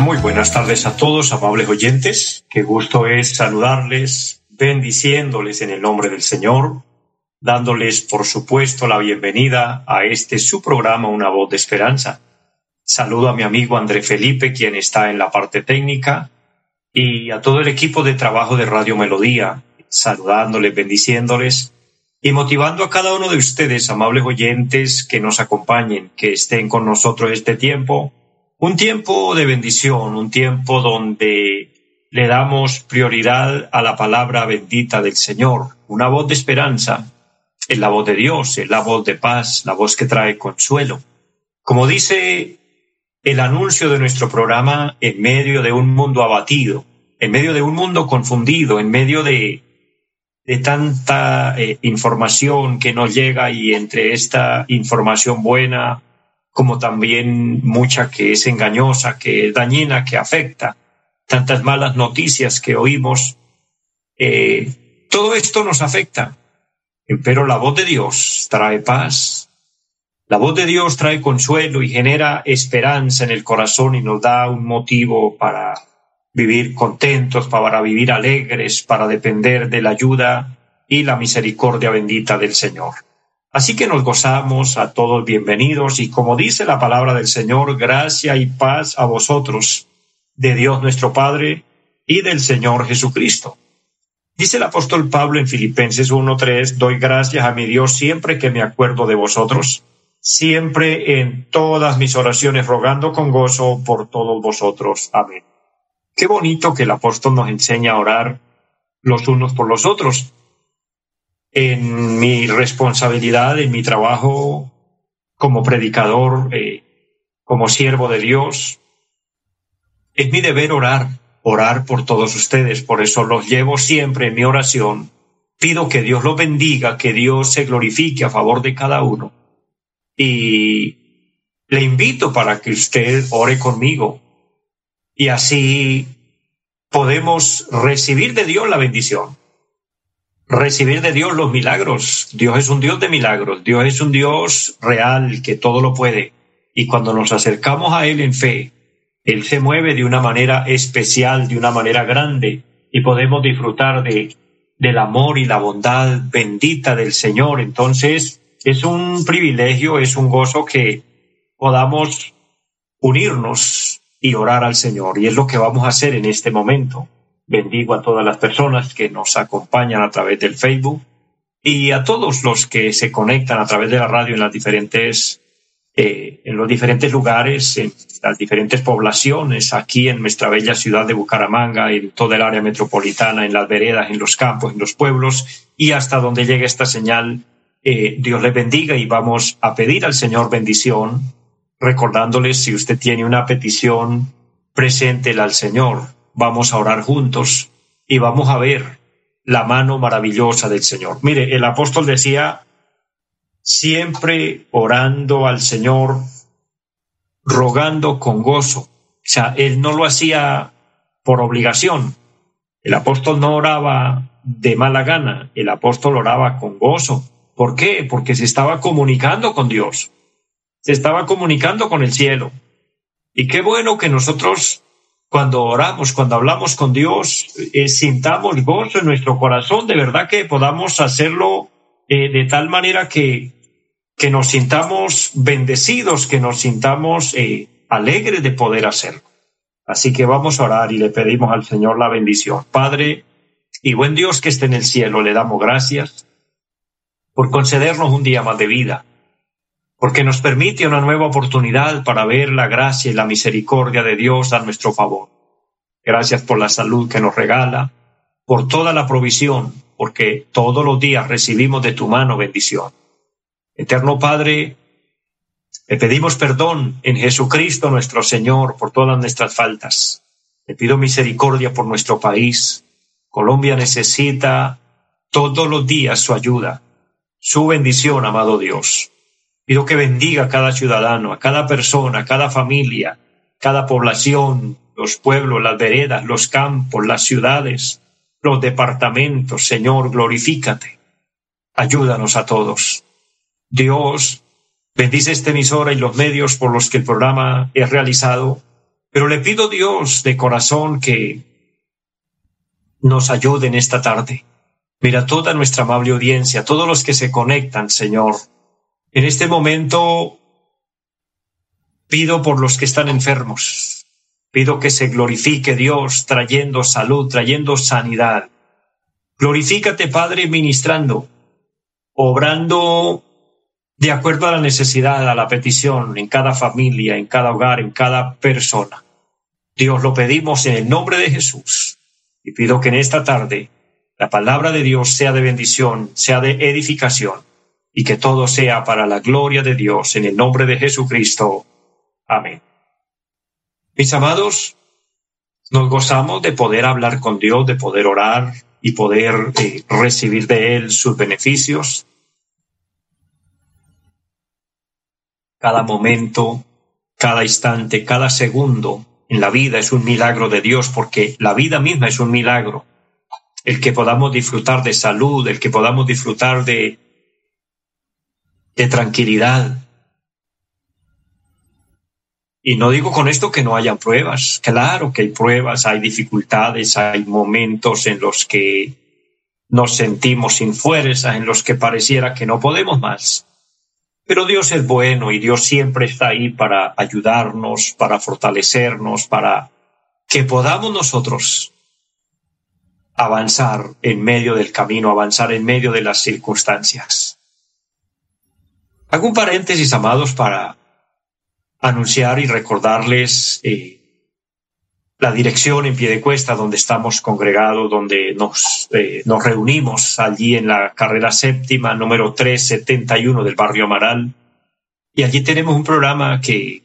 Muy buenas tardes a todos, amables oyentes. Qué gusto es saludarles, bendiciéndoles en el nombre del Señor, dándoles, por supuesto, la bienvenida a este su programa Una voz de esperanza. Saludo a mi amigo André Felipe, quien está en la parte técnica, y a todo el equipo de trabajo de Radio Melodía, saludándoles, bendiciéndoles y motivando a cada uno de ustedes, amables oyentes, que nos acompañen, que estén con nosotros este tiempo un tiempo de bendición, un tiempo donde le damos prioridad a la palabra bendita del Señor, una voz de esperanza, es la voz de Dios, es la voz de paz, la voz que trae consuelo. Como dice el anuncio de nuestro programa, en medio de un mundo abatido, en medio de un mundo confundido, en medio de, de tanta eh, información que nos llega y entre esta información buena como también mucha que es engañosa, que es dañina, que afecta, tantas malas noticias que oímos. Eh, todo esto nos afecta, pero la voz de Dios trae paz, la voz de Dios trae consuelo y genera esperanza en el corazón y nos da un motivo para vivir contentos, para vivir alegres, para depender de la ayuda y la misericordia bendita del Señor. Así que nos gozamos a todos bienvenidos y como dice la palabra del Señor, gracia y paz a vosotros, de Dios nuestro Padre y del Señor Jesucristo. Dice el apóstol Pablo en Filipenses 1.3, doy gracias a mi Dios siempre que me acuerdo de vosotros, siempre en todas mis oraciones rogando con gozo por todos vosotros. Amén. Qué bonito que el apóstol nos enseña a orar los unos por los otros en mi responsabilidad, en mi trabajo como predicador, eh, como siervo de Dios. Es mi deber orar, orar por todos ustedes, por eso los llevo siempre en mi oración. Pido que Dios los bendiga, que Dios se glorifique a favor de cada uno. Y le invito para que usted ore conmigo. Y así podemos recibir de Dios la bendición recibir de Dios los milagros. Dios es un Dios de milagros, Dios es un Dios real que todo lo puede. Y cuando nos acercamos a Él en fe, Él se mueve de una manera especial, de una manera grande, y podemos disfrutar de, del amor y la bondad bendita del Señor. Entonces, es un privilegio, es un gozo que podamos unirnos y orar al Señor. Y es lo que vamos a hacer en este momento. Bendigo a todas las personas que nos acompañan a través del Facebook y a todos los que se conectan a través de la radio en las diferentes eh, en los diferentes lugares, en las diferentes poblaciones, aquí en nuestra bella ciudad de Bucaramanga, en toda el área metropolitana, en las veredas, en los campos, en los pueblos, y hasta donde llegue esta señal, eh, Dios les bendiga y vamos a pedir al Señor bendición, recordándoles si usted tiene una petición, preséntela al Señor vamos a orar juntos y vamos a ver la mano maravillosa del Señor. Mire, el apóstol decía, siempre orando al Señor, rogando con gozo. O sea, él no lo hacía por obligación. El apóstol no oraba de mala gana, el apóstol oraba con gozo. ¿Por qué? Porque se estaba comunicando con Dios, se estaba comunicando con el cielo. Y qué bueno que nosotros cuando oramos, cuando hablamos con Dios, eh, sintamos gozo en nuestro corazón, de verdad que podamos hacerlo eh, de tal manera que, que nos sintamos bendecidos, que nos sintamos eh, alegres de poder hacerlo. Así que vamos a orar y le pedimos al Señor la bendición. Padre y buen Dios que esté en el cielo, le damos gracias por concedernos un día más de vida porque nos permite una nueva oportunidad para ver la gracia y la misericordia de Dios a nuestro favor. Gracias por la salud que nos regala, por toda la provisión, porque todos los días recibimos de tu mano bendición. Eterno Padre, Le pedimos perdón en Jesucristo nuestro Señor por todas nuestras faltas. Le pido misericordia por nuestro país. Colombia necesita todos los días su ayuda, su bendición, amado Dios. Pido que bendiga a cada ciudadano, a cada persona, a cada familia, cada población, los pueblos, las veredas, los campos, las ciudades, los departamentos. Señor, glorifícate. Ayúdanos a todos. Dios, bendice esta emisora y los medios por los que el programa es realizado, pero le pido Dios de corazón que nos ayude en esta tarde. Mira toda nuestra amable audiencia, todos los que se conectan, Señor. En este momento pido por los que están enfermos, Pido que se glorifique Dios trayendo salud, trayendo sanidad. Glorifícate, Padre, ministrando, obrando de acuerdo a la necesidad, a la petición, en cada familia, en cada hogar, en cada persona. Dios lo pedimos en el nombre de Jesús. Y pido que en esta tarde la palabra de Dios sea de bendición, sea de edificación, y que todo sea para la gloria de Dios en el nombre de Jesucristo. Amén. Mis amados, nos gozamos de poder hablar con Dios, de poder orar y poder eh, recibir de Él sus beneficios. Cada momento, cada instante, cada segundo en la vida es un milagro de Dios porque la vida misma es un milagro. El que podamos disfrutar de salud, el que podamos disfrutar de, de tranquilidad, y no digo con esto que no haya pruebas. Claro que hay pruebas, hay dificultades, hay momentos en los que nos sentimos sin fuerza, en los que pareciera que no podemos más. Pero Dios es bueno y Dios siempre está ahí para ayudarnos, para fortalecernos, para que podamos nosotros avanzar en medio del camino, avanzar en medio de las circunstancias. Hago un paréntesis, amados, para anunciar y recordarles eh, la dirección en pie de cuesta donde estamos congregados, donde nos, eh, nos reunimos allí en la carrera séptima, número 371 del barrio Amaral. Y allí tenemos un programa que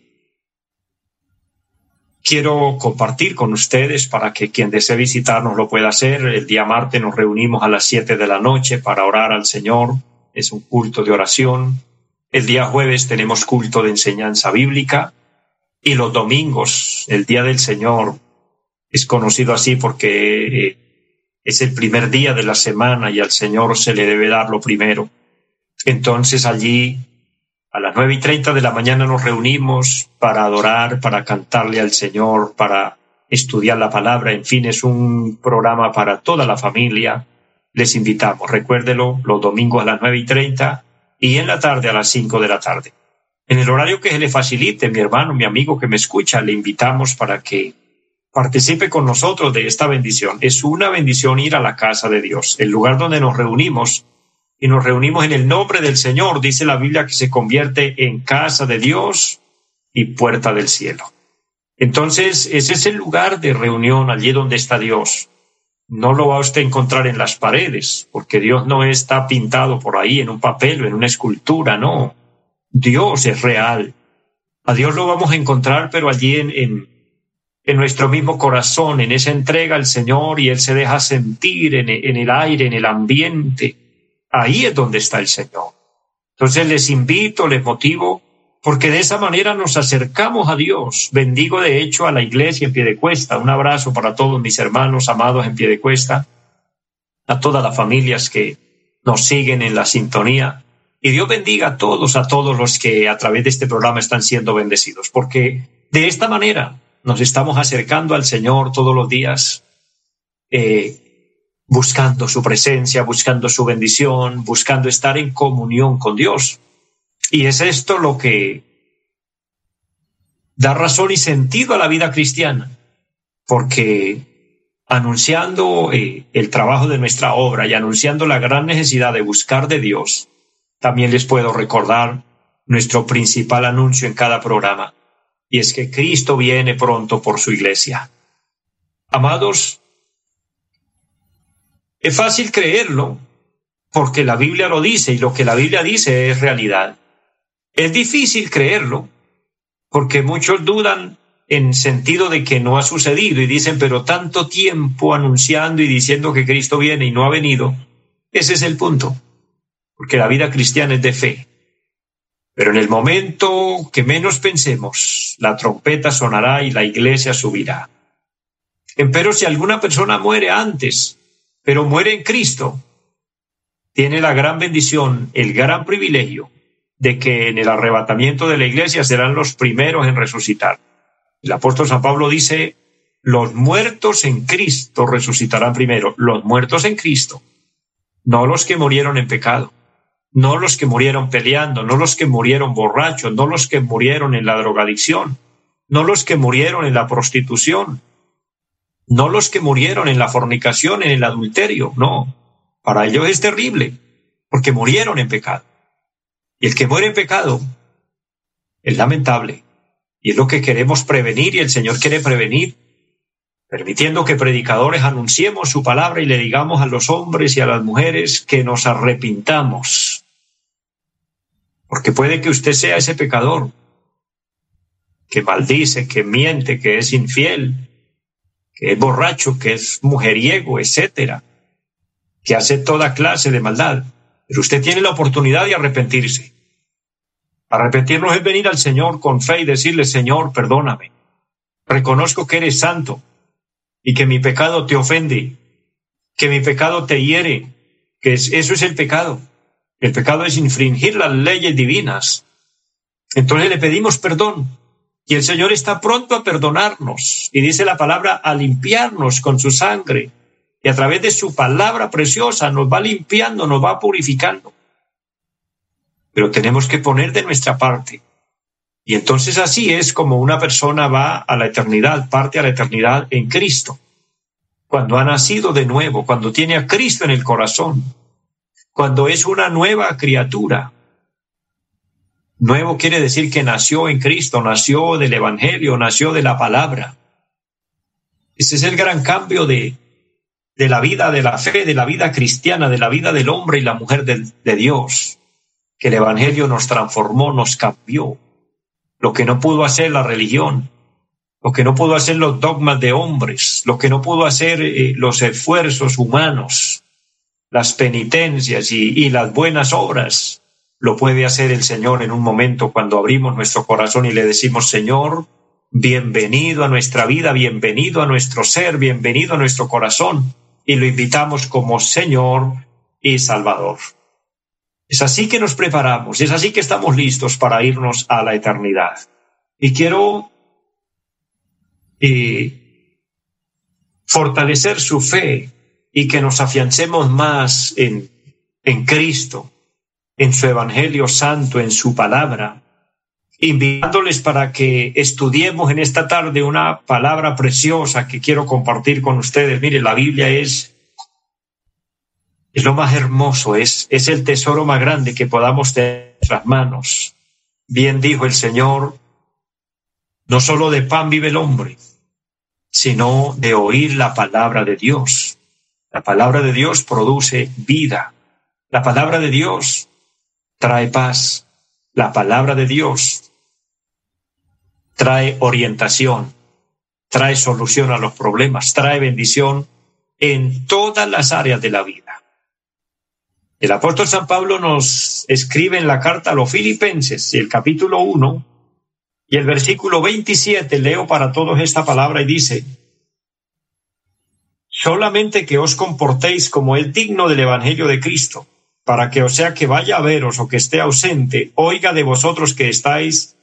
quiero compartir con ustedes para que quien desee visitarnos lo pueda hacer. El día martes nos reunimos a las 7 de la noche para orar al Señor. Es un culto de oración. El día jueves tenemos culto de enseñanza bíblica y los domingos, el Día del Señor, es conocido así porque eh, es el primer día de la semana y al Señor se le debe dar lo primero. Entonces allí a las nueve y treinta de la mañana nos reunimos para adorar, para cantarle al Señor, para estudiar la palabra. En fin, es un programa para toda la familia. Les invitamos, recuérdelo, los domingos a las nueve y treinta y en la tarde a las cinco de la tarde. En el horario que se le facilite, mi hermano, mi amigo que me escucha, le invitamos para que participe con nosotros de esta bendición. Es una bendición ir a la casa de Dios, el lugar donde nos reunimos y nos reunimos en el nombre del Señor. Dice la Biblia que se convierte en casa de Dios y puerta del cielo. Entonces, ese es el lugar de reunión allí donde está Dios no lo va a usted encontrar en las paredes, porque Dios no está pintado por ahí en un papel o en una escultura, no. Dios es real. A Dios lo vamos a encontrar, pero allí en, en, en nuestro mismo corazón, en esa entrega al Señor y Él se deja sentir en, en el aire, en el ambiente. Ahí es donde está el Señor. Entonces les invito, les motivo porque de esa manera nos acercamos a Dios. Bendigo de hecho a la iglesia en pie de cuesta. Un abrazo para todos mis hermanos amados en pie de cuesta, a todas las familias que nos siguen en la sintonía. Y Dios bendiga a todos, a todos los que a través de este programa están siendo bendecidos, porque de esta manera nos estamos acercando al Señor todos los días, eh, buscando su presencia, buscando su bendición, buscando estar en comunión con Dios. Y es esto lo que da razón y sentido a la vida cristiana, porque anunciando eh, el trabajo de nuestra obra y anunciando la gran necesidad de buscar de Dios, también les puedo recordar nuestro principal anuncio en cada programa, y es que Cristo viene pronto por su iglesia. Amados, es fácil creerlo, porque la Biblia lo dice y lo que la Biblia dice es realidad. Es difícil creerlo, porque muchos dudan en sentido de que no ha sucedido y dicen, pero tanto tiempo anunciando y diciendo que Cristo viene y no ha venido, ese es el punto, porque la vida cristiana es de fe. Pero en el momento que menos pensemos, la trompeta sonará y la iglesia subirá. Pero si alguna persona muere antes, pero muere en Cristo, tiene la gran bendición, el gran privilegio de que en el arrebatamiento de la iglesia serán los primeros en resucitar. El apóstol San Pablo dice, los muertos en Cristo resucitarán primero, los muertos en Cristo, no los que murieron en pecado, no los que murieron peleando, no los que murieron borrachos, no los que murieron en la drogadicción, no los que murieron en la prostitución, no los que murieron en la fornicación, en el adulterio, no. Para ellos es terrible, porque murieron en pecado. Y el que muere en pecado es lamentable. Y es lo que queremos prevenir y el Señor quiere prevenir, permitiendo que predicadores anunciemos su palabra y le digamos a los hombres y a las mujeres que nos arrepintamos. Porque puede que usted sea ese pecador que maldice, que miente, que es infiel, que es borracho, que es mujeriego, etcétera, que hace toda clase de maldad. Pero usted tiene la oportunidad de arrepentirse. Arrepentirnos es venir al Señor con fe y decirle, Señor, perdóname. Reconozco que eres santo y que mi pecado te ofende, que mi pecado te hiere, que eso es el pecado. El pecado es infringir las leyes divinas. Entonces le pedimos perdón y el Señor está pronto a perdonarnos y dice la palabra a limpiarnos con su sangre y a través de su palabra preciosa nos va limpiando, nos va purificando pero tenemos que poner de nuestra parte. Y entonces así es como una persona va a la eternidad, parte a la eternidad en Cristo. Cuando ha nacido de nuevo, cuando tiene a Cristo en el corazón, cuando es una nueva criatura. Nuevo quiere decir que nació en Cristo, nació del Evangelio, nació de la palabra. Ese es el gran cambio de, de la vida de la fe, de la vida cristiana, de la vida del hombre y la mujer de, Dios que el Evangelio nos transformó, nos cambió. Lo que no pudo hacer la religión, lo que no pudo hacer los dogmas de hombres, lo que no pudo hacer eh, los esfuerzos humanos, las penitencias y las buenas obras, lo puede hacer el Señor en un momento cuando abrimos nuestro corazón y le decimos, Señor, bienvenido a nuestra vida, bienvenido a nuestro ser, bienvenido a nuestro corazón, y lo invitamos como Señor y Salvador. Es así que nos preparamos, es así que estamos listos para irnos a la eternidad. Y quiero eh, fortalecer su fe y que nos afiancemos más en, en Cristo, en su Evangelio Santo, en su palabra, invitándoles para que estudiemos en esta tarde una palabra preciosa que quiero compartir con ustedes. Mire, la Biblia es es lo más hermoso, es, es el tesoro más grande que podamos tener en nuestras manos. Bien dijo el Señor, no solo de pan vive el hombre, sino de oír la palabra de Dios. La palabra de Dios produce vida. La palabra de Dios trae paz. La palabra de Dios trae orientación, trae solución a los problemas, trae bendición en todas las áreas de la vida. El apóstol San Pablo nos escribe en la carta a los filipenses, el capítulo 1 y el versículo 27, leo para todos esta palabra y dice, solamente que os comportéis como es digno del Evangelio de Cristo, para que o sea que vaya a veros o que esté ausente, oiga de vosotros que estáis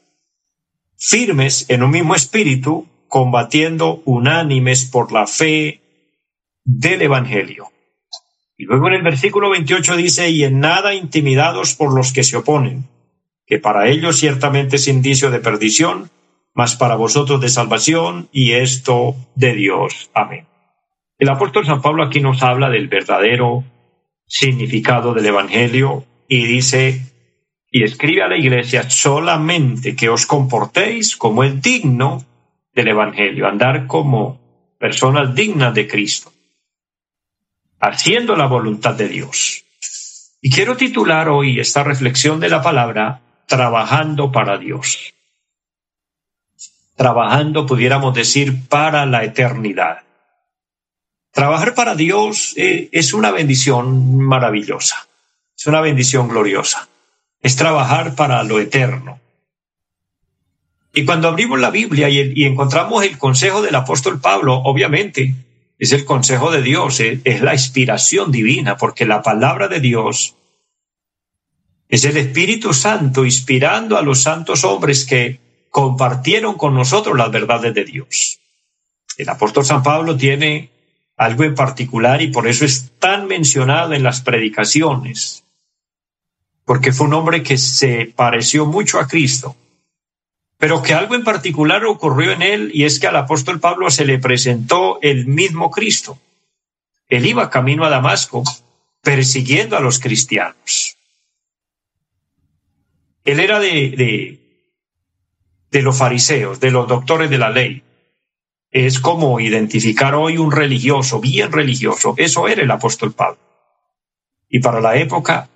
firmes en un mismo espíritu, combatiendo unánimes por la fe del Evangelio y luego en el versículo 28 dice, y en nada intimidados por los que se oponen, que para ellos ciertamente es indicio de perdición, mas para vosotros de salvación, y esto de Dios. Amén. El apóstol San Pablo aquí nos habla del verdadero significado del Evangelio y dice, y escribe a la iglesia solamente que os comportéis como es digno del Evangelio, andar como personas dignas de Cristo haciendo la voluntad de Dios. Y quiero titular hoy esta reflexión de la palabra, trabajando para Dios. Trabajando, pudiéramos decir, para la eternidad. Trabajar para Dios eh, es una bendición maravillosa, es una bendición gloriosa. Es trabajar para lo eterno. Y cuando abrimos la Biblia y, encontramos el consejo del apóstol Pablo, obviamente es el consejo de Dios, es la inspiración divina, porque la palabra de Dios es el Espíritu Santo inspirando a los santos hombres que compartieron con nosotros las verdades de Dios. El apóstol San Pablo tiene algo en particular y por eso es tan mencionado en las predicaciones, porque fue un hombre que se pareció mucho a Cristo pero que algo en particular ocurrió en él y es que al apóstol Pablo se le presentó el mismo Cristo. Él iba camino a Damasco persiguiendo a los cristianos. Él era de, de, de los fariseos, de los doctores de la ley. Es como identificar hoy un religioso, bien religioso. Eso era el apóstol Pablo. Y para la época,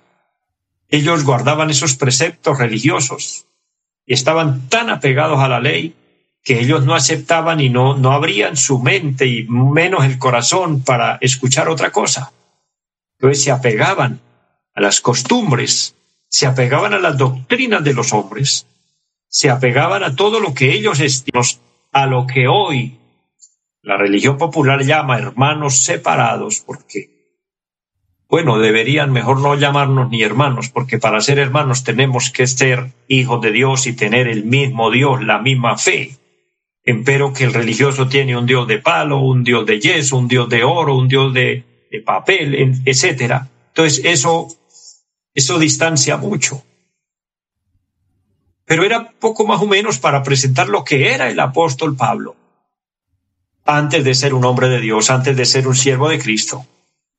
ellos guardaban esos preceptos religiosos, estaban tan apegados a la ley que ellos no aceptaban y no, no abrían su mente y menos el corazón para escuchar otra cosa. Entonces se apegaban a las costumbres, se apegaban a las doctrinas de los hombres, se apegaban a todo lo que ellos estiman, a lo que hoy la religión popular llama hermanos separados, porque bueno, deberían mejor no llamarnos ni hermanos, porque para ser hermanos tenemos que ser hijos de Dios y tener el mismo Dios, la misma fe. Empero que el religioso tiene un Dios de palo, un Dios de yeso, un Dios de oro, un Dios de, papel, etcétera. Entonces eso, eso distancia mucho. Pero era poco más o menos para presentar lo que era el apóstol Pablo, antes de ser un hombre de Dios, antes de ser un siervo de Cristo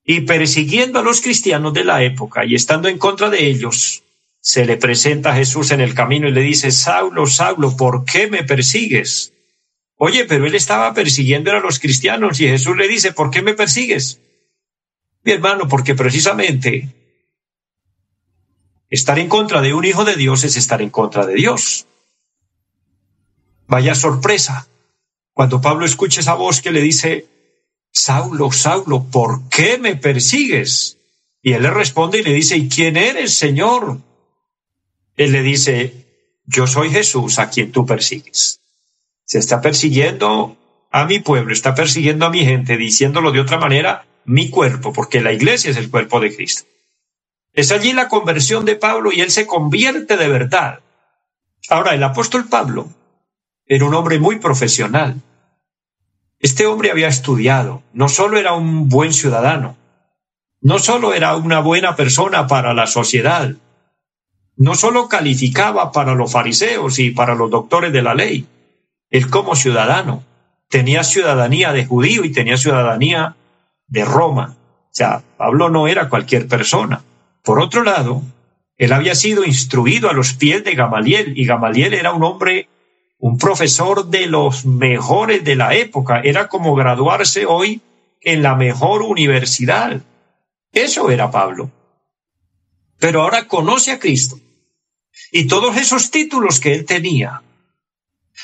y persiguiendo a los cristianos de la época y estando en contra de ellos, se le presenta a Jesús en el camino y le dice, Saulo, Saulo, ¿por qué me persigues? Oye, pero él estaba persiguiendo a los cristianos y Jesús le dice, ¿por qué me persigues? Mi hermano, porque precisamente estar en contra de un hijo de Dios es estar en contra de Dios. Vaya sorpresa. Cuando Pablo escucha esa voz que le dice, Saulo, Saulo, ¿por qué me persigues? Y él le responde y le dice, ¿y quién eres, Señor? Él le dice, yo soy Jesús a quien tú persigues. Se está persiguiendo a mi pueblo, está persiguiendo a mi gente, diciéndolo de otra manera, mi cuerpo, porque la iglesia es el cuerpo de Cristo. Es allí la conversión de Pablo y él se convierte de verdad. Ahora, el apóstol Pablo era un hombre muy profesional. Este hombre había estudiado, no solo era un buen ciudadano, no solo era una buena persona para la sociedad, no solo calificaba para los fariseos y para los doctores de la ley, él como ciudadano tenía ciudadanía de judío y tenía ciudadanía de Roma. O sea, Pablo no era cualquier persona. Por otro lado, él había sido instruido a los pies de Gamaliel y Gamaliel era un hombre un profesor de los mejores de la época. Era como graduarse hoy en la mejor universidad. Eso era Pablo. Pero ahora conoce a Cristo. Y todos esos títulos que él tenía,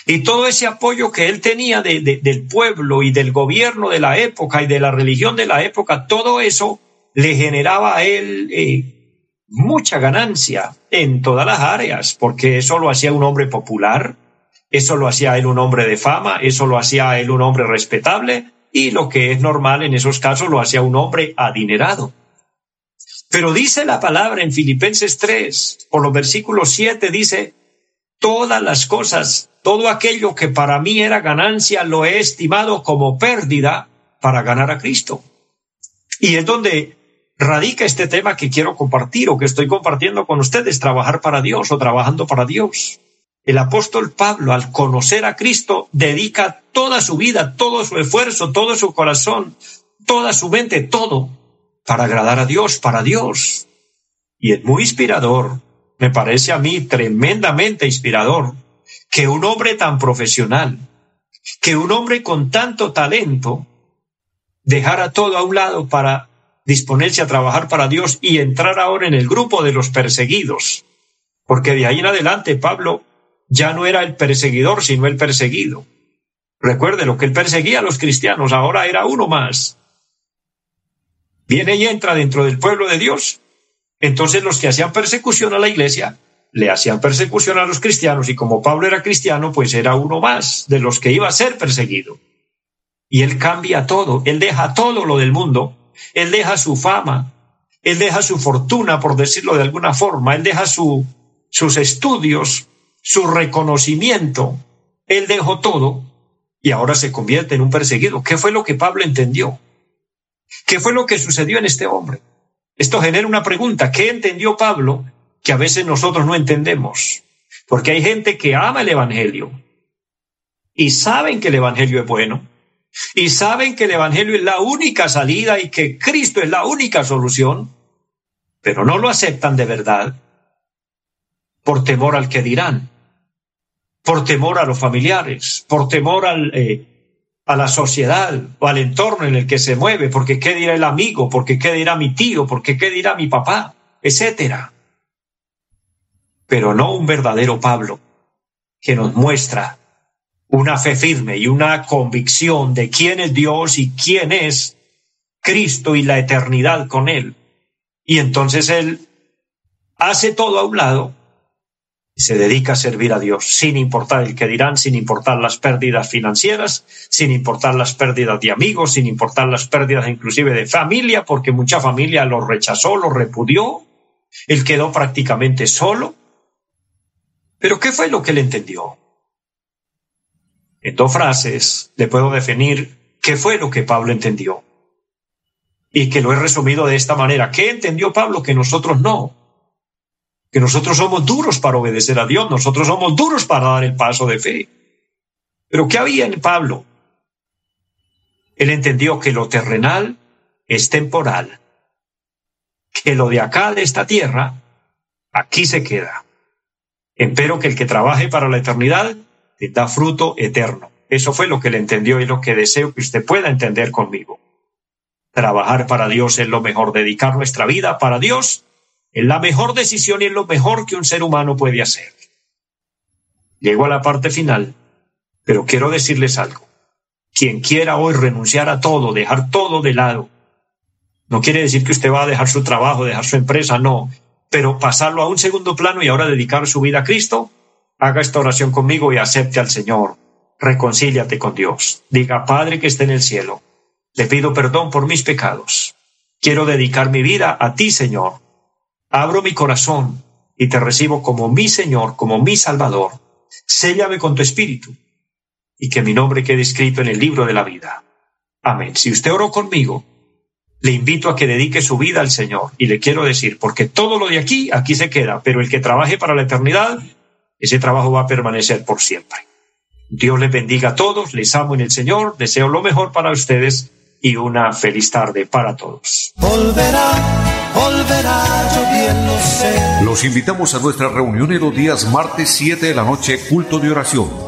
y todo ese apoyo que él tenía del pueblo y del gobierno de la época y de la religión de la época, todo eso le generaba a él eh, mucha ganancia en todas las áreas, porque eso lo hacía un hombre popular, eso lo hacía él un hombre de fama, eso lo hacía él un hombre respetable y lo que es normal en esos casos lo hacía un hombre adinerado. Pero dice la palabra en Filipenses 3, por los versículos 7, dice, todas las cosas, todo aquello que para mí era ganancia, lo he estimado como pérdida para ganar a Cristo. Y es donde radica este tema que quiero compartir o que estoy compartiendo con ustedes, trabajar para Dios o trabajando para Dios. El apóstol Pablo, al conocer a Cristo, dedica toda su vida, todo su esfuerzo, todo su corazón, toda su mente, todo para agradar a Dios, para Dios. Y es muy inspirador, me parece a mí tremendamente inspirador, que un hombre tan profesional, que un hombre con tanto talento, dejara todo a un lado para disponerse a trabajar para Dios y entrar ahora en el grupo de los perseguidos porque de ahí en adelante Pablo ya no era el perseguidor, sino el perseguido. Recuerde lo que él perseguía a los cristianos, ahora era uno más. Viene y entra dentro del pueblo de Dios. Entonces los que hacían persecución a la iglesia le hacían persecución a los cristianos y como Pablo era cristiano, pues era uno más de los que iba a ser perseguido. Y él cambia todo, él deja todo lo del mundo, él deja su fama, él deja su fortuna, por decirlo de alguna forma, él deja su, sus estudios, su reconocimiento, él dejó todo y ahora se convierte en un perseguido. ¿Qué fue lo que Pablo entendió? ¿Qué fue lo que sucedió en este hombre? Esto genera una pregunta. ¿Qué entendió Pablo que a veces nosotros no entendemos? Porque hay gente que ama el Evangelio y saben que el Evangelio es bueno y saben que el Evangelio es la única salida y que Cristo es la única solución, pero no lo aceptan de verdad por temor al que dirán por temor a los familiares, por temor eh, a la sociedad o al entorno en el que se mueve, porque qué dirá el amigo, porque qué dirá mi tío, porque qué dirá mi papá, etcétera. Pero no un verdadero Pablo que nos muestra una fe firme y una convicción de quién es Dios y quién es Cristo y la eternidad con Él. Y entonces Él hace todo a un lado se dedica a servir a Dios, sin importar el que dirán, sin importar las pérdidas financieras, sin importar las pérdidas de amigos, sin importar las pérdidas inclusive de familia, porque mucha familia lo rechazó, lo repudió, él quedó prácticamente solo. Pero ¿qué fue lo que él entendió? En dos frases le puedo definir qué fue lo que Pablo entendió. Y que lo he resumido de esta manera. ¿Qué entendió Pablo que nosotros no? Que nosotros somos duros para obedecer a Dios, nosotros somos duros para dar el paso de fe. Pero ¿qué había en Pablo? Él entendió que lo terrenal es temporal, que lo de acá, de esta tierra, aquí se queda. Espero que el que trabaje para la eternidad te da fruto eterno. Eso fue lo que él entendió y lo que deseo que usted pueda entender conmigo. Trabajar para Dios es lo mejor, dedicar nuestra vida para Dios es la mejor decisión y es lo mejor que un ser humano puede hacer. Llego a la parte final, pero quiero decirles algo. Quien quiera hoy renunciar a todo, dejar todo de lado, no quiere decir que usted va a dejar su trabajo, dejar su empresa, no, pero pasarlo a un segundo plano y ahora dedicar su vida a Cristo, haga esta oración conmigo y acepte al Señor. Reconcíliate con Dios. Diga, Padre que esté en el cielo, le pido perdón por mis pecados. Quiero dedicar mi vida a ti, Señor abro mi corazón y te recibo como mi Señor, como mi Salvador. Séllame con tu espíritu y que mi nombre quede escrito en el libro de la vida. Amén. Si usted oró conmigo, le invito a que dedique su vida al Señor y le quiero decir, porque todo lo de aquí, aquí se queda, pero el que trabaje para la eternidad, ese trabajo va a permanecer por siempre. Dios les bendiga a todos, les amo en el Señor, deseo lo mejor para ustedes y una feliz tarde para todos. Volverá, volverá, yo bien lo sé. Los invitamos a nuestra reunión en los días martes 7 de la noche, culto de oración